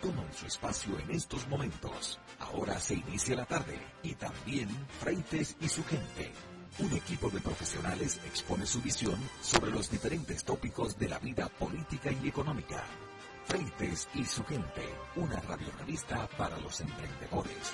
toman su espacio en estos momentos. Ahora se inicia la tarde y también Freites y su gente. Un equipo de profesionales expone su visión sobre los diferentes tópicos de la vida política y económica. Freites y su gente, una radiorevista para los emprendedores.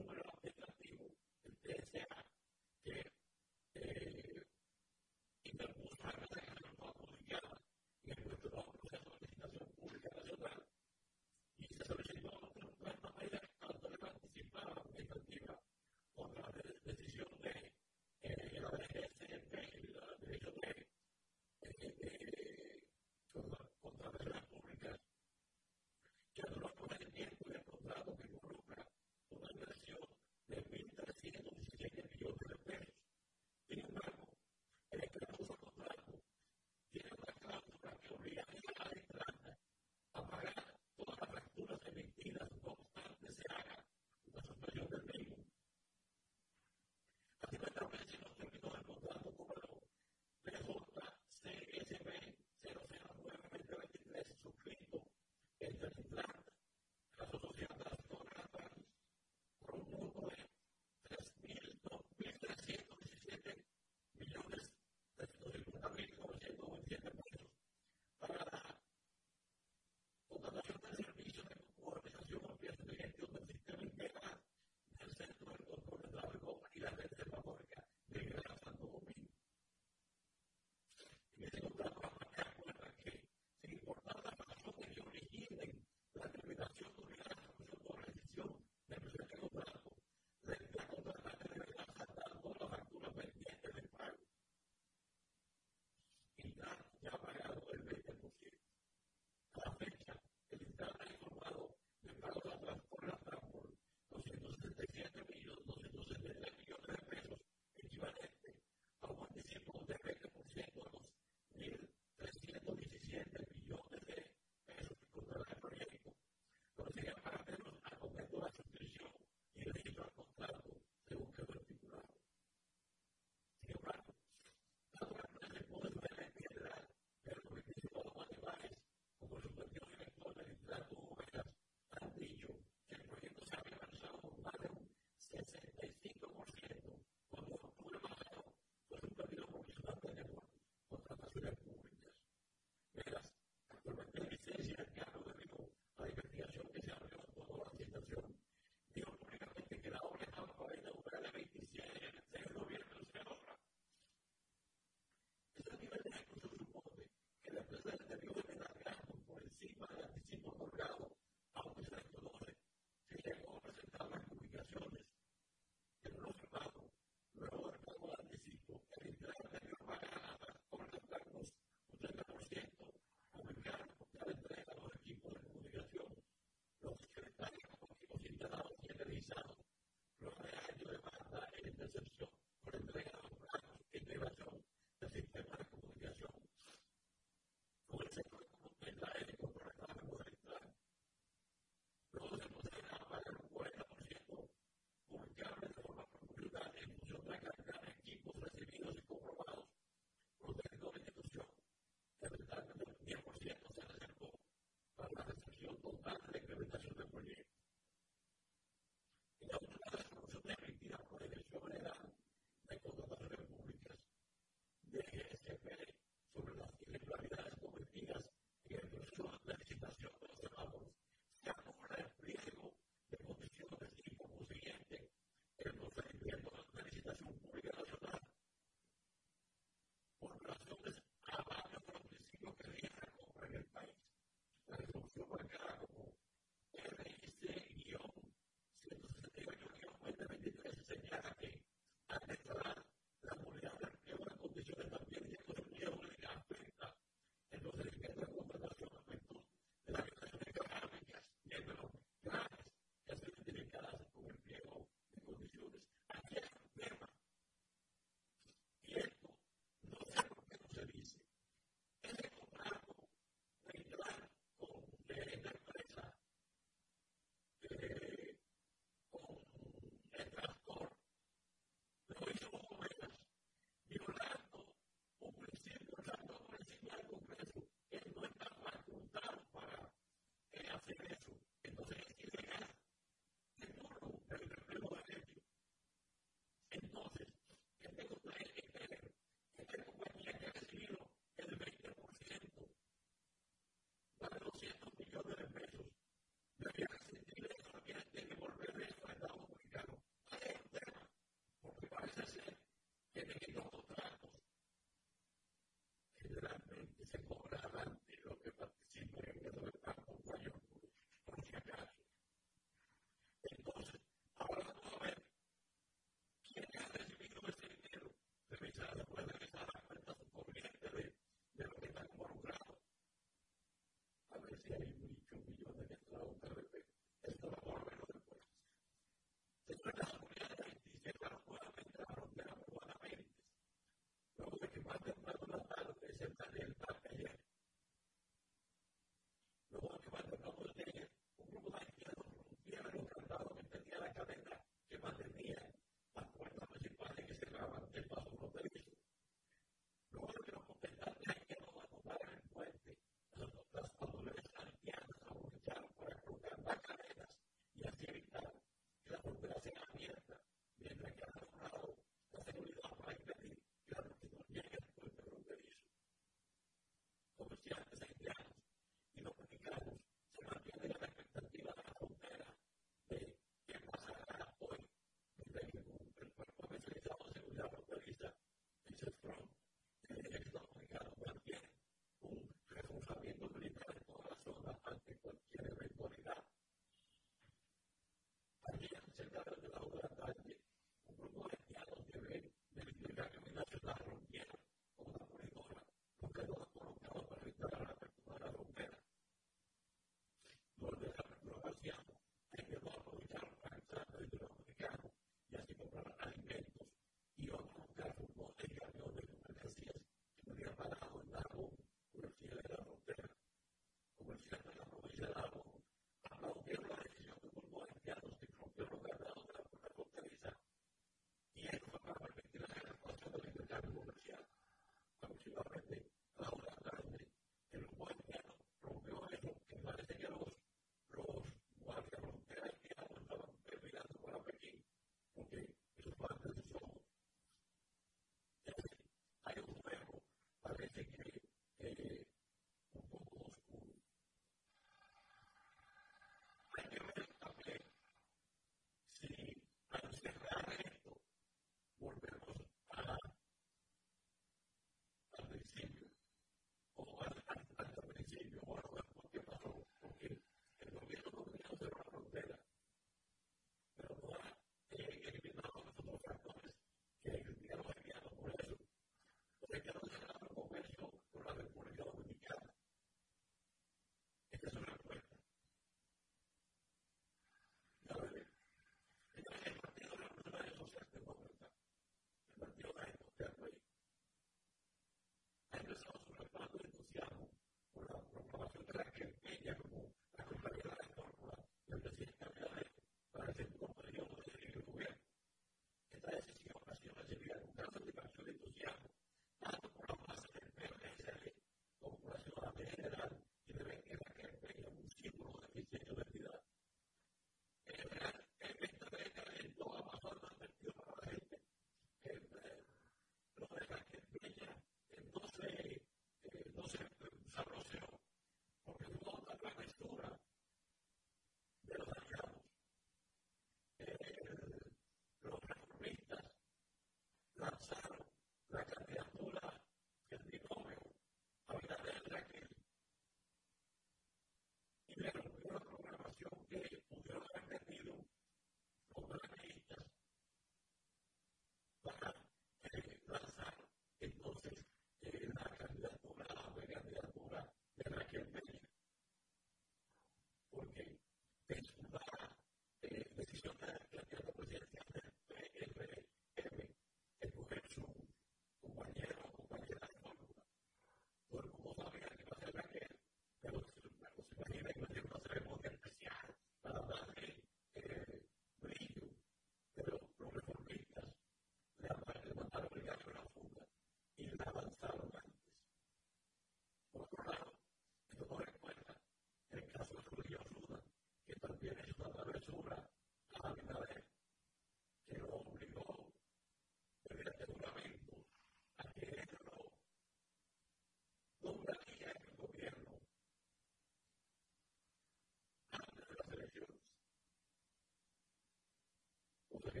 Okay.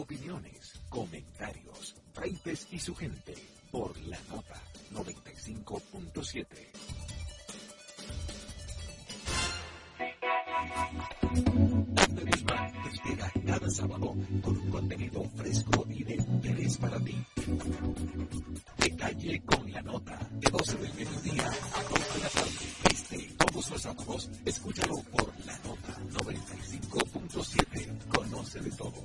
Opiniones, comentarios, fraites y su gente por la nota 95.7. te espera cada sábado con un contenido fresco y de interés para ti. De calle con la nota, de 12 del mediodía a 2 de la tarde. Este, todos los sábados, escúchalo por la nota 95.7. Conoce de todo.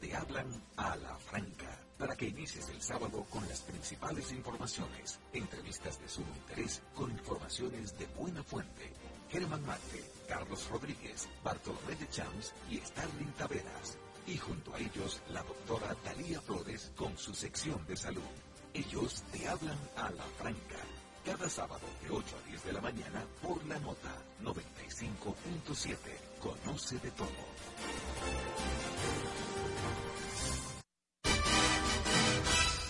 Te hablan a la franca para que inicies el sábado con las principales informaciones, entrevistas de sumo interés con informaciones de buena fuente. Germán Marte, Carlos Rodríguez, Bartolomé de Champs y Starling Taveras. Y junto a ellos, la doctora Talía Flores con su sección de salud. Ellos te hablan a la franca. Cada sábado de 8 a 10 de la mañana por la nota 95.7. Conoce de todo.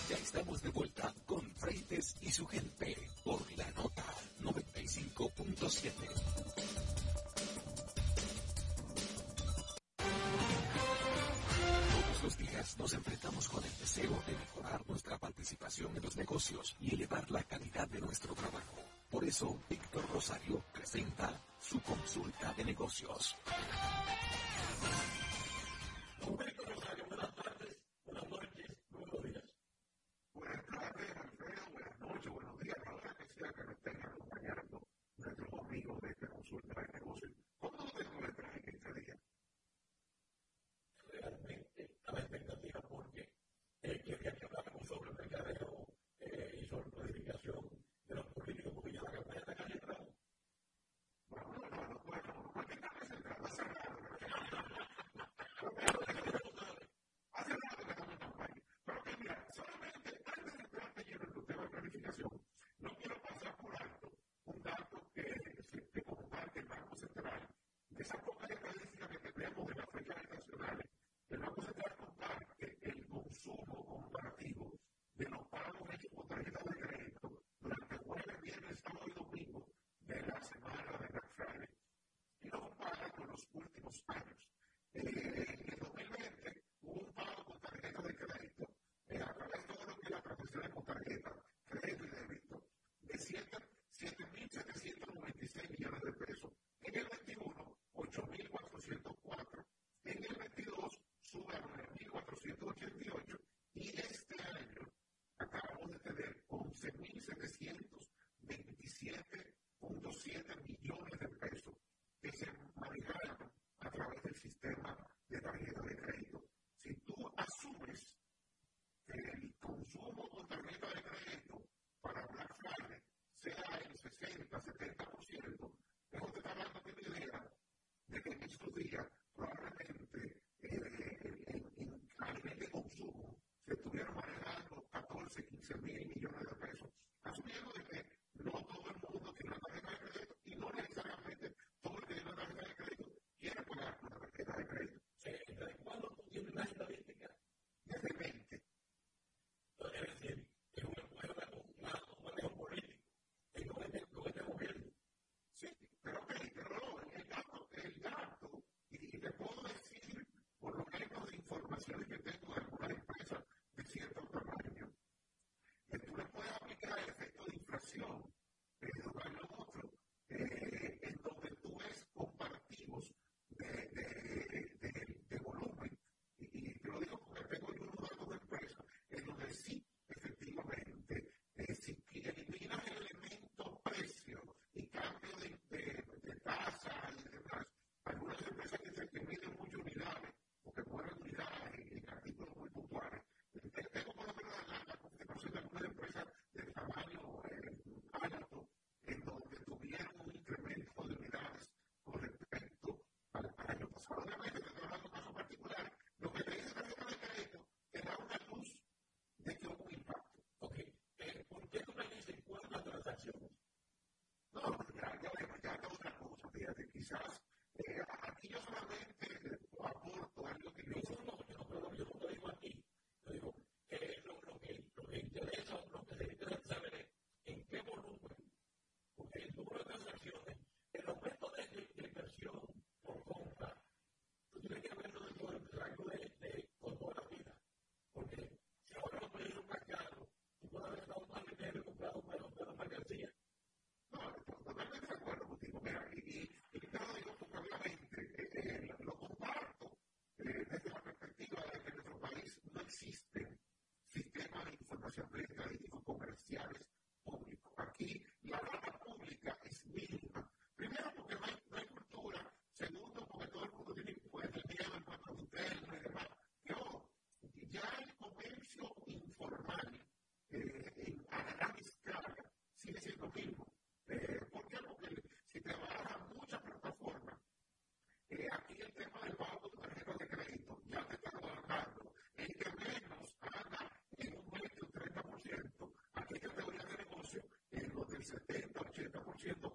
Estamos de vuelta con Freites y su gente por la nota 95.7. Todos los días nos enfrentamos con el deseo de mejorar nuestra en los negocios y elevar la calidad de nuestro trabajo. Por eso, Víctor Rosario presenta su consulta de negocios. de como parte del Banco Central, de esa poca estadística que tenemos de las fechas internacionales, el Banco Central comparte el consumo comparativo de los pagos hechos con tarjetas de crédito durante jueves, viernes, sábado y domingo de la semana de Black Friday y lo compara con los últimos años. Eh, en el 2020 hubo un pago con tarjeta de crédito eh, a través de todo lo que la transacción con tarjeta, crédito y débito, de 7 7.796 millones de pesos. En el 21, 8.404. En el 22, sube a 9.488. Y este año acabamos de tener 11.700 probablemente eh, en, en, a nivel de consumo, se estuvieron manejando 14, 15 mil millones. 100%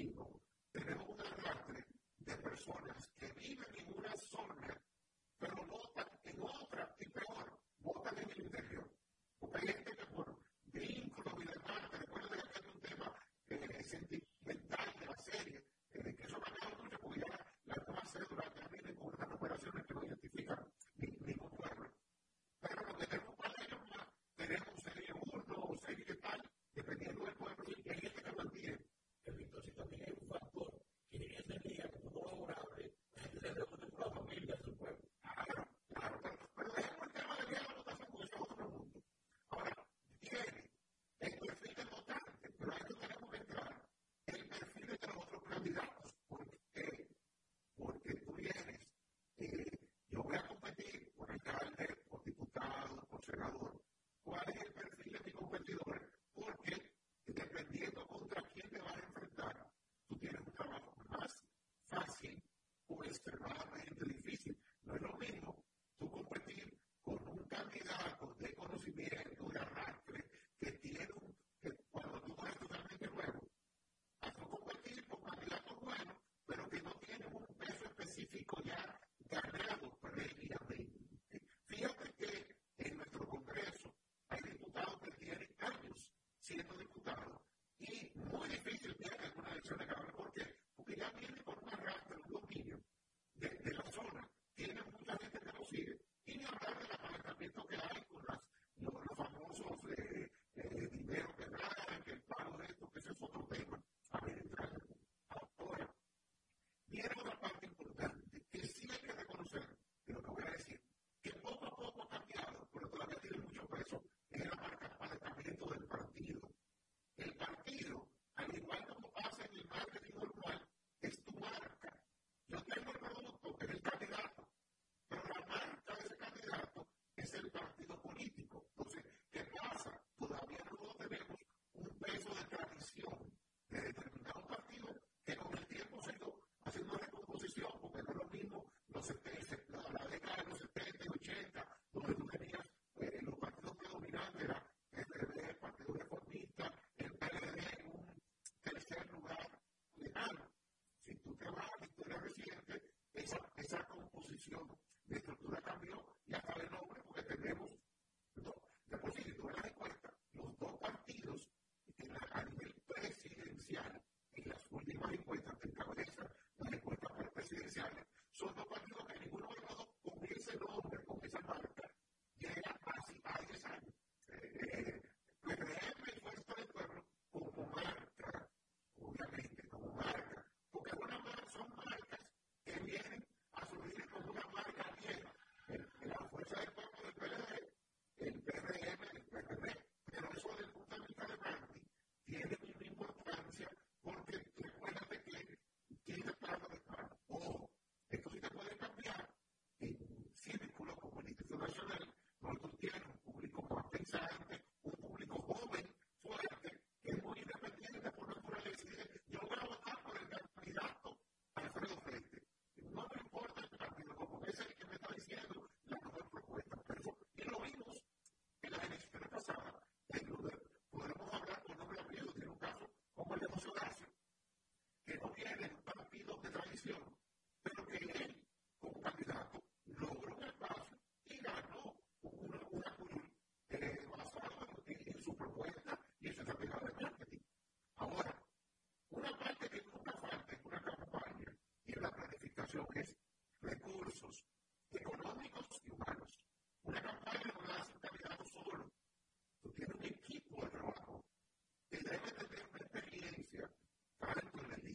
people.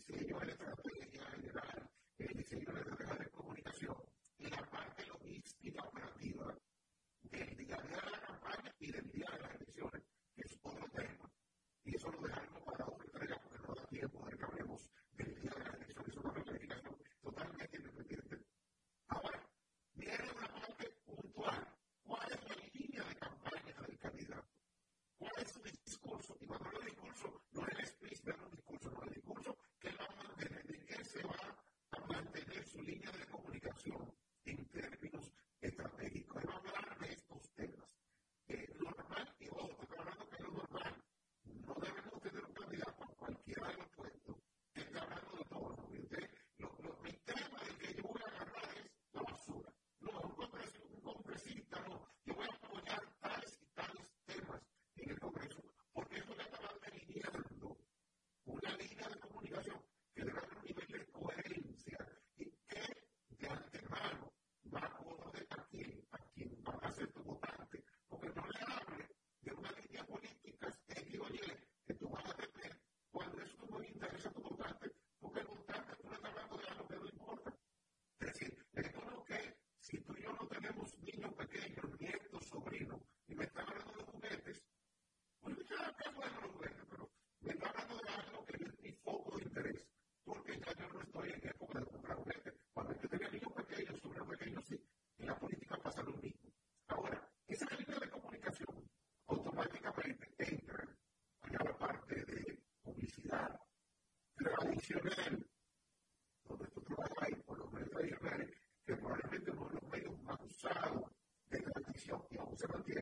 diseño de la estrategia general, el diseño de las redes de comunicación y la parte logística operativa del día a día de la campaña y del día de la feel tradicional, donde tú trabajas por los medios tradicionales, que probablemente uno de los medios más usados de la transmisión y aún se mantiene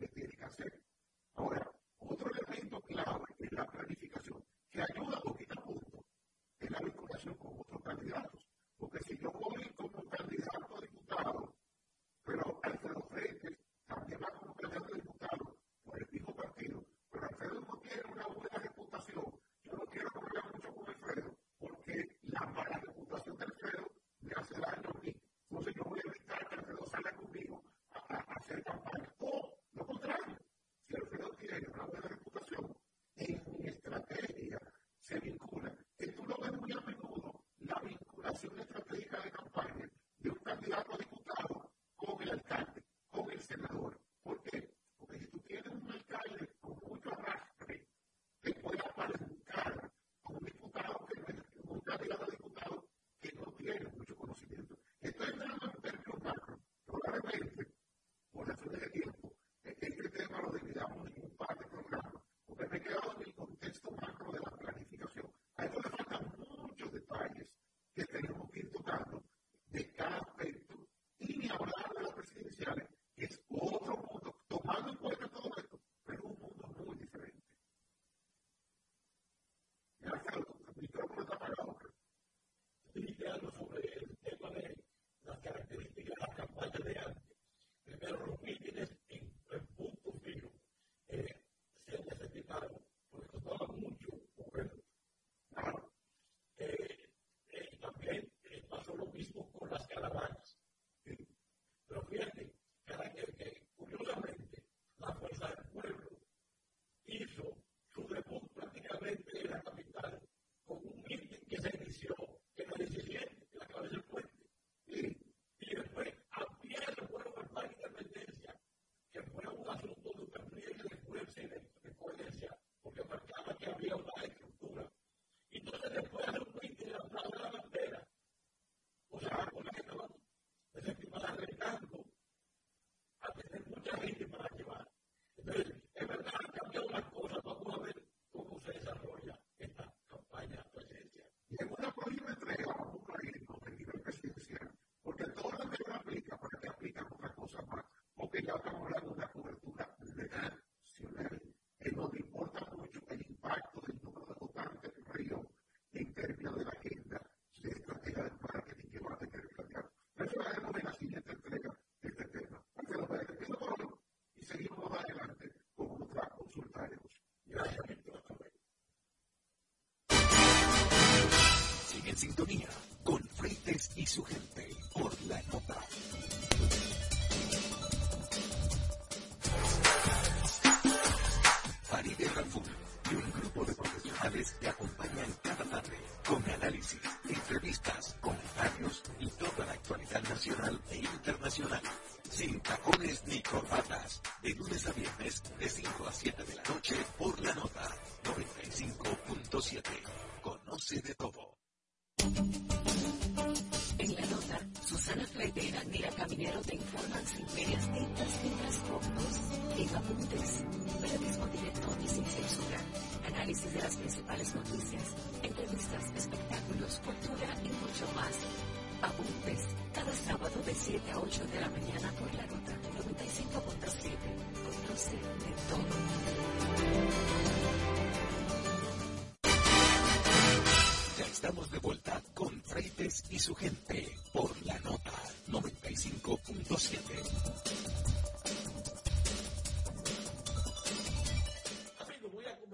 sintonía.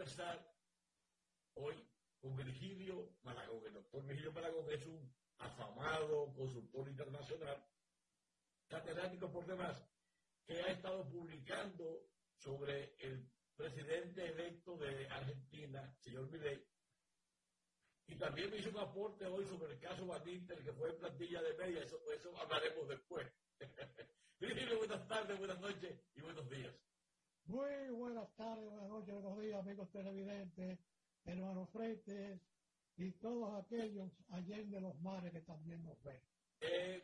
Conversar hoy con Virgilio Malagón. El doctor Virgilio Malagón es un afamado consultor internacional, catedrático por demás, que ha estado publicando sobre el presidente electo de Argentina, señor Milei, y también me hizo un aporte hoy sobre el caso Van que fue en plantilla de media, eso, eso hablaremos después. Virgilio, buenas tardes, buenas noches y buenos días. Muy buenas tardes, buenas noches, buenos días, amigos televidentes, hermanos Freites y todos aquellos allá de los mares que también nos ven. Eh,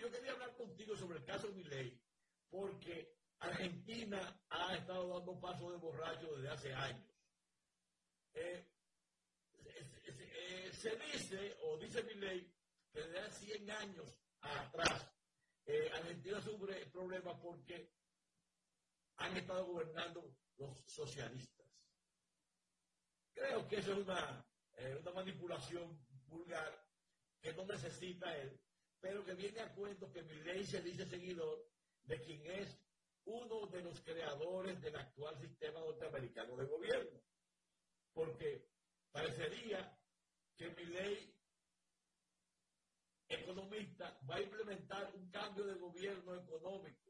yo quería hablar contigo sobre el caso Milei, porque Argentina ha estado dando pasos de borracho desde hace años. Eh, se dice, o dice mi ley, que desde hace 100 años atrás, eh, Argentina sufre problemas porque han estado gobernando los socialistas. Creo que eso es una, eh, una manipulación vulgar que no necesita él, pero que viene a cuento que mi ley se dice seguidor de quien es uno de los creadores del actual sistema norteamericano de gobierno. Porque parecería que mi ley economista va a implementar un cambio de gobierno económico,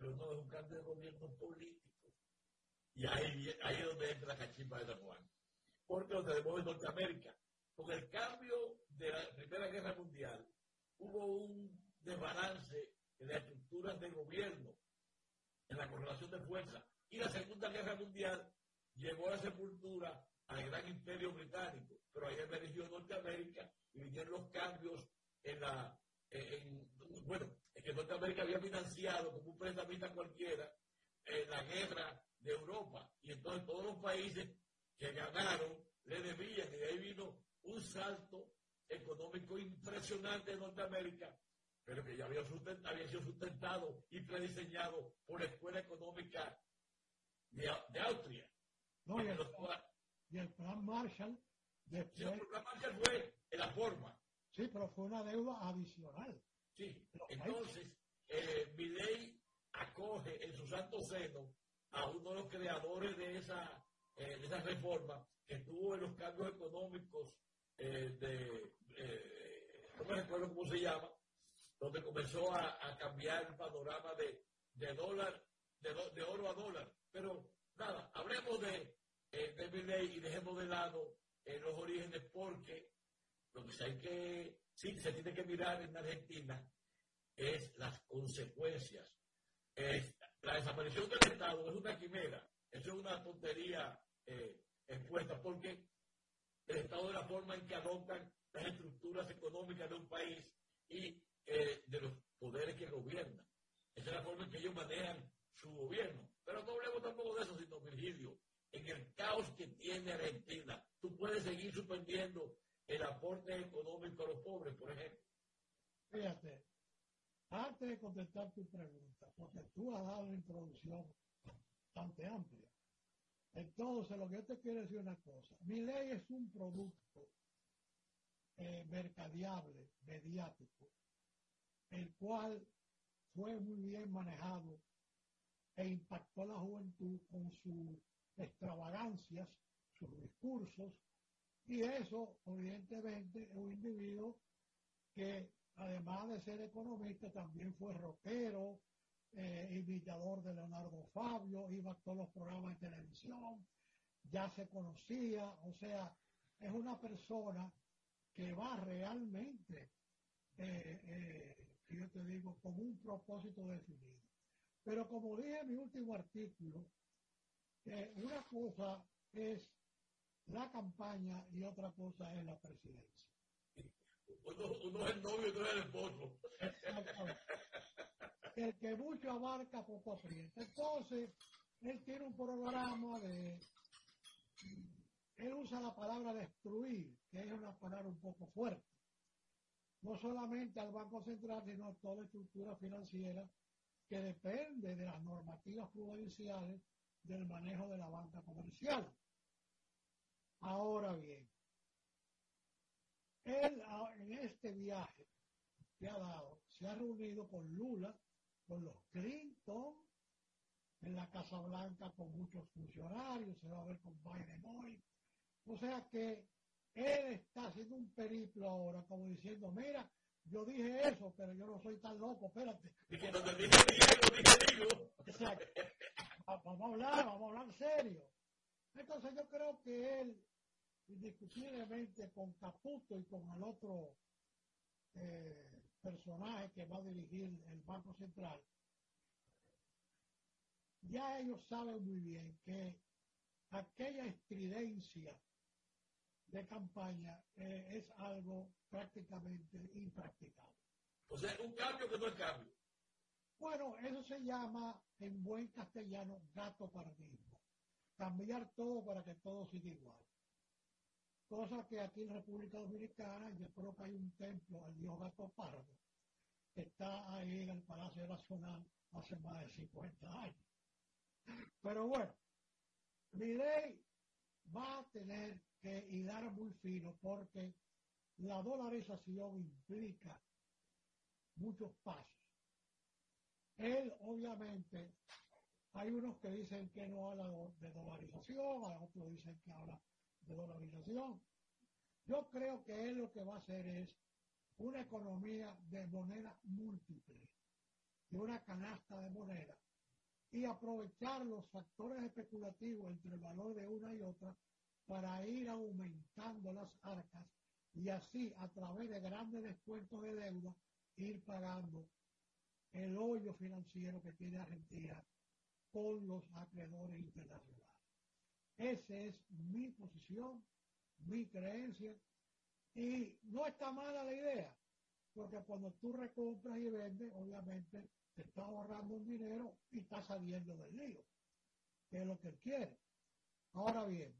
pero no es un cambio de gobierno político. Y ahí, ahí es donde entra la cachipa de San Juan. Porque lo tenemos en Norteamérica. Con el cambio de la Primera Guerra Mundial, hubo un desbalance en las estructuras de gobierno, en la correlación de fuerza. Y la Segunda Guerra Mundial llegó a la sepultura al gran imperio británico, pero ahí emergió Norteamérica y vinieron los cambios en la, en, bueno, que Norteamérica había financiado como un prestamista cualquiera en la guerra de Europa y entonces todos los países que ganaron le debían y de ahí vino un salto económico impresionante en Norteamérica, pero que ya había, había sido sustentado y prediseñado por la Escuela Económica de, de Austria. No, y, el, y el plan Marshall Después, sí, el plan Marshall fue en la forma. Sí, pero fue una deuda adicional. Sí, entonces, eh, mi ley acoge en su santo seno a uno de los creadores de esa, eh, de esa reforma que tuvo en los cambios económicos eh, de, eh, no me recuerdo cómo se llama, donde comenzó a, a cambiar el panorama de, de dólar, de, de, oro a dólar. Pero nada, hablemos de, de mi ley y dejemos de lado los orígenes porque lo que hay que, sí, se tiene que mirar en Argentina es las consecuencias. la desaparición del Estado es una quimera, eso es una tontería eh, expuesta, porque el Estado de la forma en que adoptan las estructuras económicas de un país y eh, de los poderes que gobiernan. Esa es la forma en que ellos manejan su gobierno. Pero no hablemos tampoco de eso, sino Virgilio, en el caos que tiene Argentina, tú puedes seguir suspendiendo el aporte económico a los pobres, por ejemplo. Fíjate, antes de contestar tu pregunta, porque tú has dado una introducción bastante amplia. Entonces, lo que yo te quiero decir una cosa. Mi ley es un producto eh, mediático, el cual fue muy bien manejado e impactó a la juventud con sus extravagancias, sus discursos, y eso, evidentemente, es un individuo que, además de ser economista, también fue rockero, eh, imitador de Leonardo Fabio, iba a todos los programas de televisión, ya se conocía, o sea, es una persona que va realmente, eh, eh, yo te digo, con un propósito definido. Pero como dije en mi último artículo, una cosa es la campaña y otra cosa es la presidencia. Uno, es el novio y otro es el esposo. El que mucho abarca, poco aprieta. Entonces, él tiene un programa de... Él usa la palabra destruir, que es una palabra un poco fuerte. No solamente al Banco Central, sino a toda la estructura financiera que depende de las normativas prudenciales del manejo de la banca comercial. Ahora bien, él en este viaje que ha dado, se ha reunido con Lula, con los Clinton, en la Casa Blanca con muchos funcionarios, se va a ver con Biden hoy. O sea que él está haciendo un periplo ahora, como diciendo, mira, yo dije eso, pero yo no soy tan loco, espérate. Vamos a hablar, vamos a hablar serio. Entonces yo creo que él, indiscutiblemente con Caputo y con el otro eh, personaje que va a dirigir el Banco Central, ya ellos saben muy bien que aquella estridencia de campaña eh, es algo prácticamente impracticable. O sea, un cambio que no es cambio. Bueno, eso se llama en buen castellano gato paradigma. Cambiar todo para que todo siga igual. Cosa que aquí en República Dominicana, yo creo que hay un templo al dios gato pardo, que está ahí en el Palacio Nacional hace más de 50 años. Pero bueno, mi ley va a tener que hilar muy fino porque la dolarización implica muchos pasos. Él, obviamente, hay unos que dicen que no habla de dolarización, hay otros dicen que habla de dolarización. Yo creo que él lo que va a hacer es una economía de moneda múltiple, de una canasta de moneda, y aprovechar los factores especulativos entre el valor de una y otra para ir aumentando las arcas y así a través de grandes descuentos de deuda ir pagando el hoyo financiero que tiene Argentina con los acreedores internacionales. Esa es mi posición, mi creencia, y no está mala la idea, porque cuando tú recompras y vendes, obviamente te está ahorrando un dinero y está saliendo del lío, que es lo que él quiere. Ahora bien,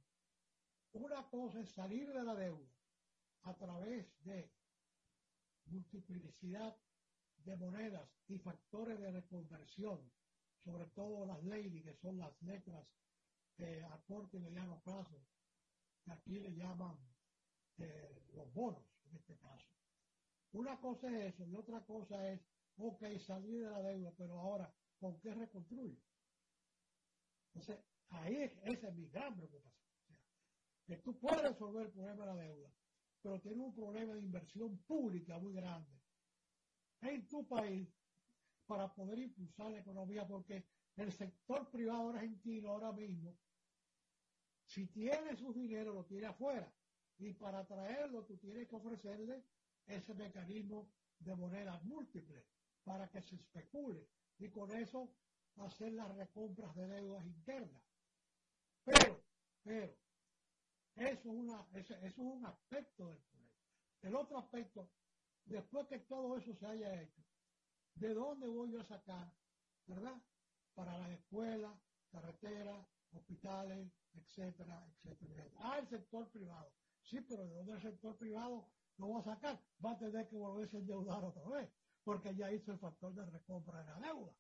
una cosa es salir de la deuda a través de multiplicidad de monedas y factores de reconversión, sobre todo las leyes, que son las letras de a corto y mediano plazo, aquí le llaman eh, los bonos en este caso. Una cosa es eso y otra cosa es, ok, salir de la deuda, pero ahora, ¿con qué reconstruye? Entonces, ahí esa es mi gran preocupación. que tú puedes resolver el problema de la deuda, pero tiene un problema de inversión pública muy grande en tu país para poder impulsar la economía, porque el sector privado argentino ahora mismo, si tiene su dinero, lo tiene afuera. Y para traerlo, tú tienes que ofrecerle ese mecanismo de monedas múltiples para que se especule y con eso hacer las recompras de deudas internas. Pero, pero, Eso es, una, eso, es un aspecto del problema. El otro aspecto, después que todo eso se haya hecho, ¿de dónde voy a sacar, verdad? Para las escuelas, carreteras, hospitales, etcétera, etcétera. Ah, el sector privado. Sí, pero ¿de dónde el sector privado lo va a sacar? Va a tener que volverse a endeudar otra vez, porque ya hizo el factor de recompra de la deuda.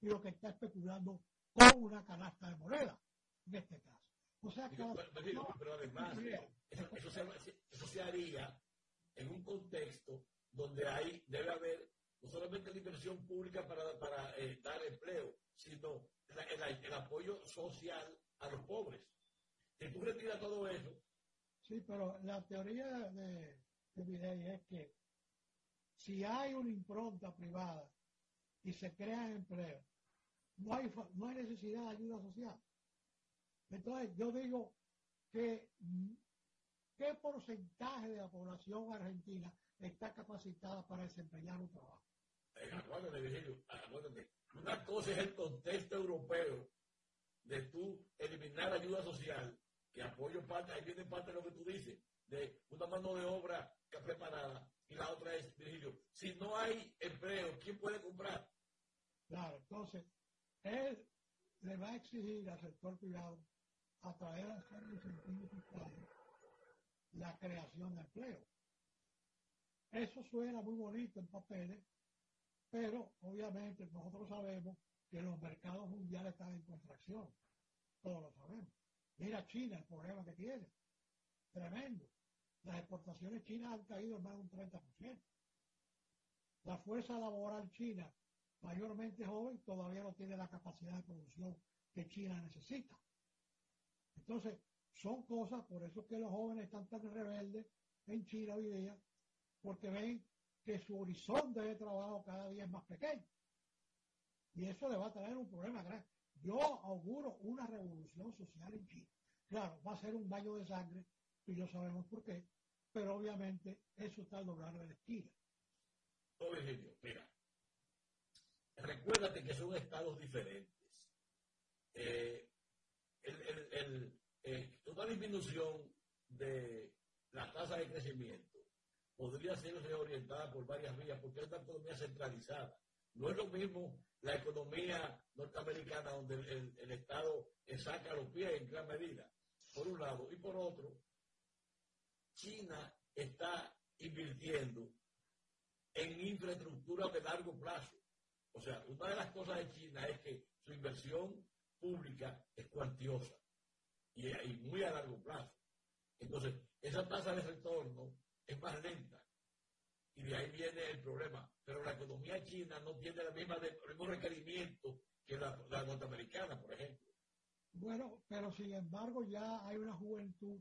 Y lo que está especulando con una canasta de moneda, en este caso. O sea que... Pero, además, eso, se, eso se haría en un contexto donde hay, debe haber no solamente la inversión pública para, para eh, dar empleo, sino el, apoyo social a los pobres. Si tú retiras todo eso. Sí, pero la teoría de, de es que si hay una impronta privada y se crea empleo, no hay, no hay necesidad de ayuda social. Entonces, yo digo que ¿qué porcentaje de la población argentina está capacitada para desempeñar un trabajo? Eh, una cosa es el contexto europeo de tú eliminar ayuda social, que apoyo parte, ahí viene parte de lo que tú dices, de una mano de obra preparada, y la otra es, Virgilio, si no hay empleo, ¿quién puede comprar? Claro, entonces, él le va a exigir al sector privado a través de la creación de empleo. Eso suena muy bonito en papeles, pero obviamente nosotros sabemos que los mercados mundiales están en contracción. Todos lo sabemos. Mira China, el problema que tiene. Tremendo. Las exportaciones chinas han caído en más de un 30%. La fuerza laboral china, mayormente joven, todavía no tiene la capacidad de producción que China necesita. Entonces, son cosas, por eso que los jóvenes están tan rebeldes en China hoy día, porque ven que su horizonte de trabajo cada día es más pequeño. Y eso le va a traer un problema grande. Yo auguro una revolución social en China. Claro, va a ser un baño de sangre, y no sabemos por qué, pero obviamente eso está al doblar de la esquina. mira, recuérdate que son estados diferentes. Eh, eh, una disminución de la tasa de crecimiento podría ser reorientada por varias vías, porque es una economía centralizada. No es lo mismo la economía norteamericana, donde el, Estado saca los pies en gran medida, por un lado, y por otro, China está invirtiendo en infraestructura de largo plazo. O sea, una de las cosas de China es que su inversión pública es cuantiosa y, y muy a largo plazo. Entonces, esa tasa de retorno es más lenta. Y de ahí viene el problema. Pero la economía china no tiene la misma el mismo requerimiento que la, norteamericana, por ejemplo. Bueno, pero sin embargo ya hay una juventud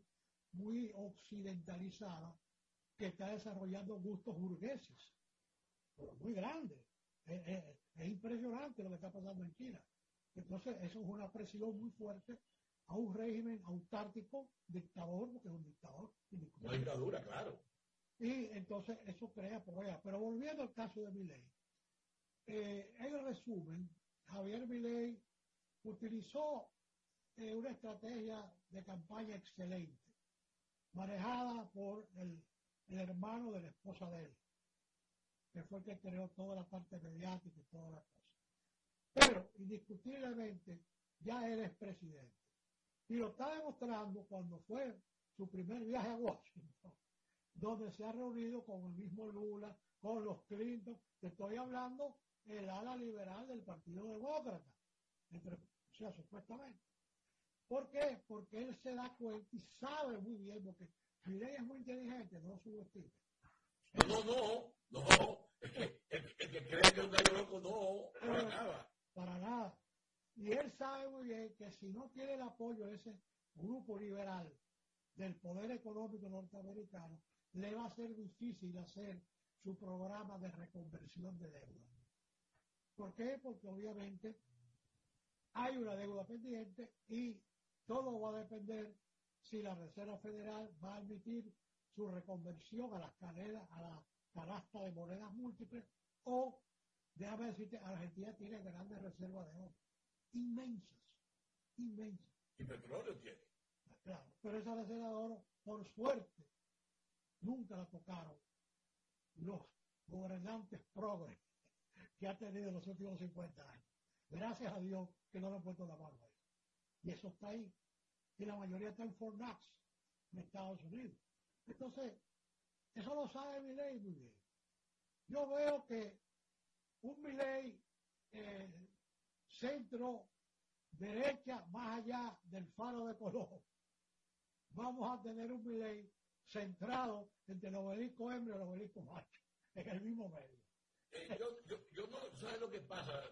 muy occidentalizada que está desarrollando gustos burgueses, muy grandes. Es, es, impresionante lo que está pasando en China. Entonces, eso es una presión muy fuerte a un régimen autártico, dictador, porque es un dictador. Una dictadura, claro. Y entonces eso crea problemas. Pero volviendo al caso de Miley, eh, en resumen, Javier Milei utilizó eh, una estrategia de campaña excelente, manejada por el, hermano de la esposa de él, que fue el que creó toda la parte mediática y todas las cosas. Pero, indiscutiblemente, ya él es presidente. Y lo está demostrando cuando fue su primer viaje a Washington donde se ha reunido con el mismo Lula, con los Clinton, te estoy hablando el ala liberal del Partido Demócrata, entre, o sea, supuestamente. ¿Por qué? Porque él se da cuenta y sabe muy bien, porque ley es muy inteligente, no subestime. No, no, no, no. El que, el, que cree que un gallo loco, no, para nada. Para nada. Y él sabe muy bien que si no tiene el apoyo de ese grupo liberal del poder económico norteamericano, le va a ser difícil hacer su programa de reconversión de deuda. ¿Por qué? Porque obviamente hay una deuda pendiente y todo va a depender si la Reserva Federal va a admitir su reconversión a las cadenas, a la canasta de monedas múltiples o, déjame decirte, Argentina tiene grandes reservas de oro, inmensas, inmensas. Y petróleo tiene. Claro, pero esa reserva de oro, por suerte, nunca la tocaron los gobernantes progres que ha tenido en los últimos 50 años. Gracias a Dios que no le han puesto la mano ahí. Y eso está ahí. Y la mayoría está en Fort Knox, en Estados Unidos. Entonces, eso lo sabe mi ley muy bien. Yo veo que un Miley eh, centro derecha más allá del faro de Colón. Vamos a tener un Miley centrado entre el obelisco hembra y el obelisco macho, en el mismo medio. Eh, yo, yo, yo, no sé lo que pasa.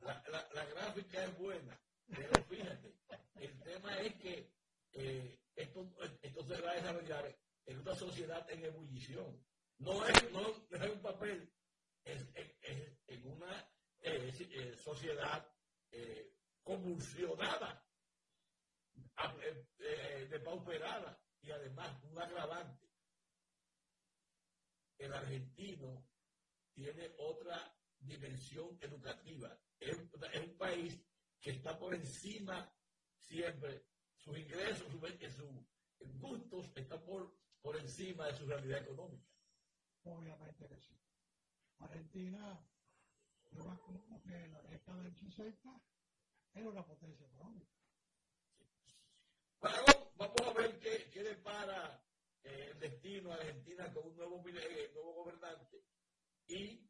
La, gráfica es buena, pero fíjate, el tema es que eh, esto, esto se va a desarrollar en una sociedad en ebullición. No es, no, es un papel, es, es, es en una eh, sociedad eh, convulsionada, eh, depauperada y además un agravante. El argentino tiene otra dimensión educativa. Es, un país que está por encima siempre, sus ingresos, sus gustos están por, por encima de su realidad económica. Obviamente que sí. Argentina, yo me acuerdo que en la década del 60 era una potencia económica. Bueno, vamos a ver qué, qué depara eh, el destino a Argentina con un nuevo, eh, nuevo gobernante y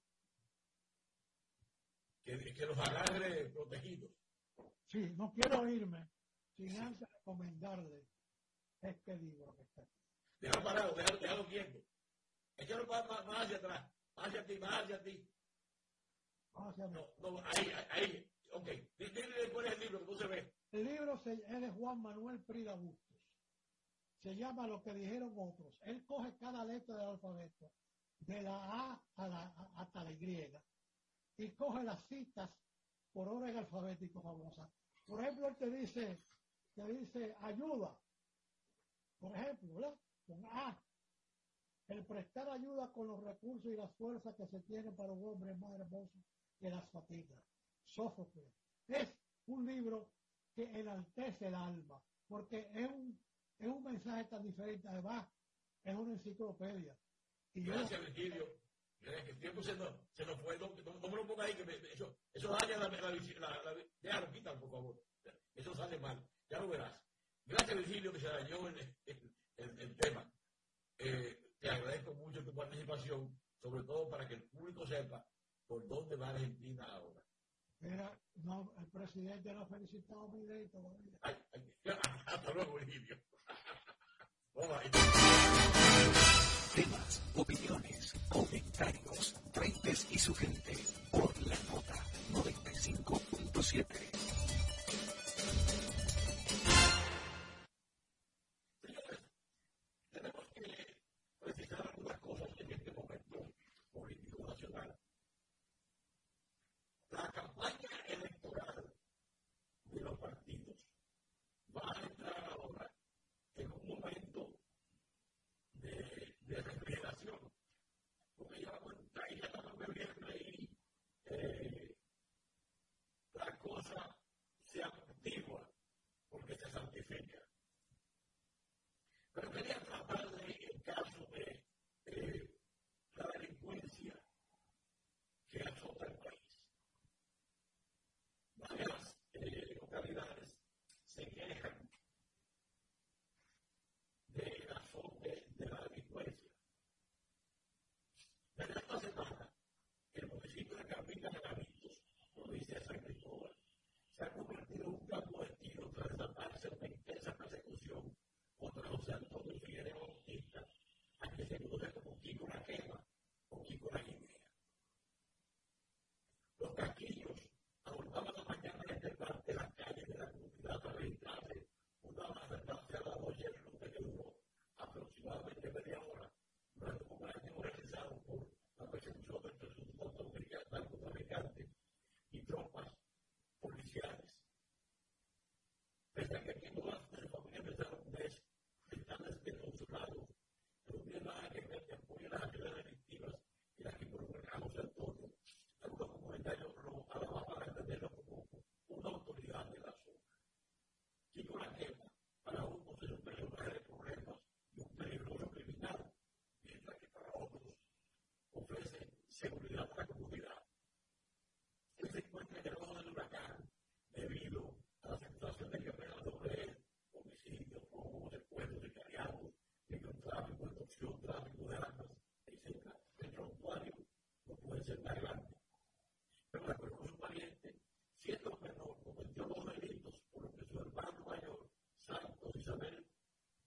que, que los agarre protegidos. Sí, no quiero irme sin antes recomendarle este libro que está aquí. Déjalo parado, déjalo, déjalo quieto. Échalo más, más, más hacia atrás, más hacia ti, más hacia ti. Hacia no, no, ahí, ahí, ok. Dile es el libro que tú se ve. El libro se, es de Juan Manuel Prida Bustos. Se llama Lo que dijeron otros. Él coge cada letra del alfabeto, de la A a la, hasta la Y, y coge las citas por orden alfabético famosas. Por ejemplo, él te dice, te dice ayuda. Por ejemplo, ¿verdad? Con A. El prestar ayuda con los recursos y las fuerzas que se tienen para un hombre más hermoso que las fatigas. Sófocles. Es un libro que enaltece el alma, porque es un, es un mensaje tan diferente. Además, es una enciclopedia. Y Gracias, yo, Virgilio. El tiempo se nos, se nos fue. No, no, no me lo ponga ahí, que me, eso, eso daña la, la, la, la, quítalo, por favor. Eso sale mal. Ya lo verás. Gracias, Virgilio, que se dañó el, el tema. Eh, te agradezco mucho tu participación, sobre todo para que el público sepa por dónde va Argentina ahora. Mira, no, el presidente no ha felicitado a mi ay, hasta luego, Virgilio. Temas, opiniones, comentarios, frentes y su gente por la nota 95.7. contra los santos de Figueres Bautista a que se conoce como Kiko la Quema o Kiko la Guinea. Los casquillos adornaban la mañana desde el parte de las calles de la comunidad para registrarse una masa hacia la noche en luz que duró aproximadamente media hora durante un año realizado por la persecución del presunto narcotraficante y tropas policiales. Pese a que aquí no Y las que provoca el del todo, algunos comunidades lograron a la baja para entenderlo como una autoridad de la zona. Si con la para unos es un peligro de problemas y un peligro criminal, mientras que para otros ofrece seguridad para la comunidad. Si se encuentra en el huracán debido a la situación de quebrado de homicidios o hombres de pueblos de Cariados, que encontraban en construcción de la tribu de la puede ser más grande. Pero la persona valiente, siendo menor, cometió dos delitos, por lo que su hermano mayor, Santos Isabel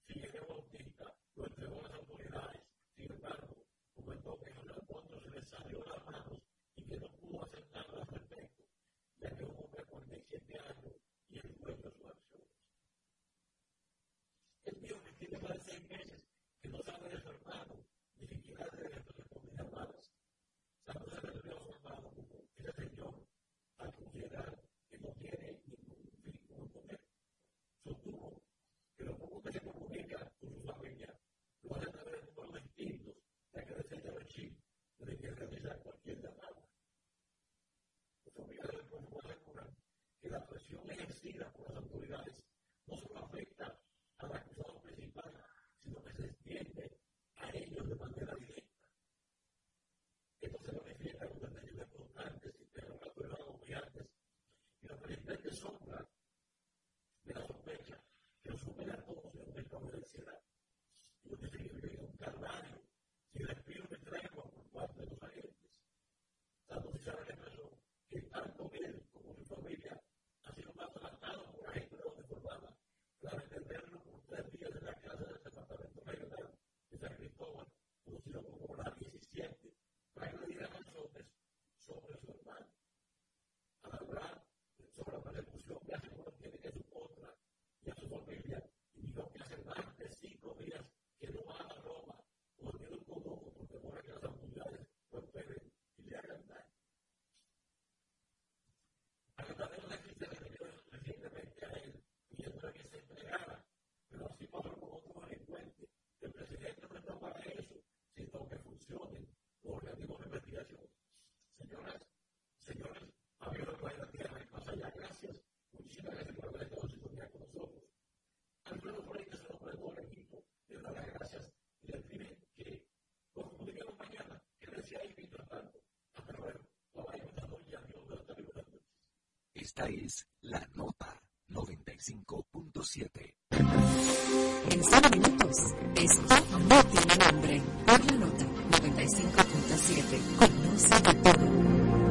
Figueroa Bautista, lo entregó a las autoridades. Sin embargo, comentó que en el cuando se le salió la Esta es la nota 95.7. En 5 minutos, esto no tiene nombre. Por la nota 95.7, conoce de todo.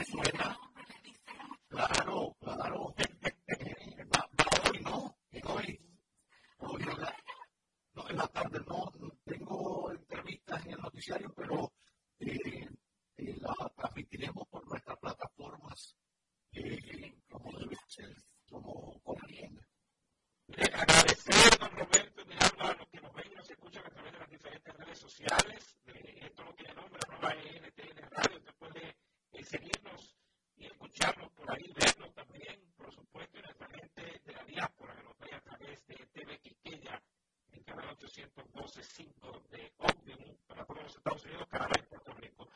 beautifully. 812.5 de Omnium para todos los Estados Unidos, Canadá y Puerto Rico.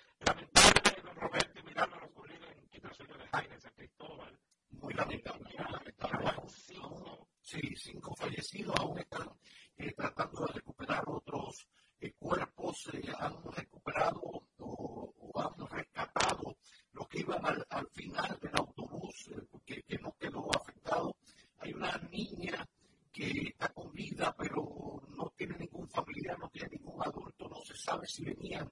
course, you, you know,